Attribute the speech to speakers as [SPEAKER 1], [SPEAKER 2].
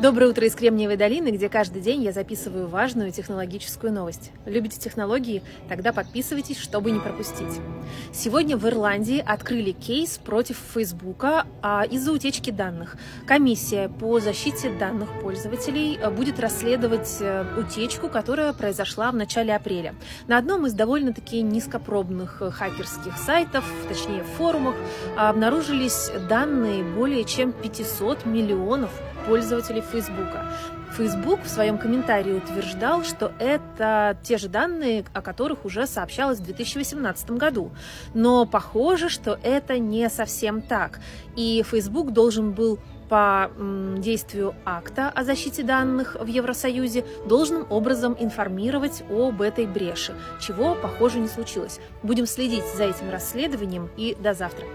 [SPEAKER 1] Доброе утро из Кремниевой долины, где каждый день я записываю важную технологическую новость. Любите технологии? Тогда подписывайтесь, чтобы не пропустить. Сегодня в Ирландии открыли кейс против Фейсбука а, из-за утечки данных. Комиссия по защите данных пользователей а, будет расследовать а, утечку, которая произошла в начале апреля. На одном из довольно-таки низкопробных хакерских сайтов, точнее форумах, обнаружились данные более чем 500 миллионов пользователей Фейсбука. Facebook в своем комментарии утверждал, что это те же данные, о которых уже сообщалось в 2018 году. Но похоже, что это не совсем так. И Facebook должен был по действию акта о защите данных в Евросоюзе должным образом информировать об этой бреши, чего, похоже, не случилось. Будем следить за этим расследованием и до завтра.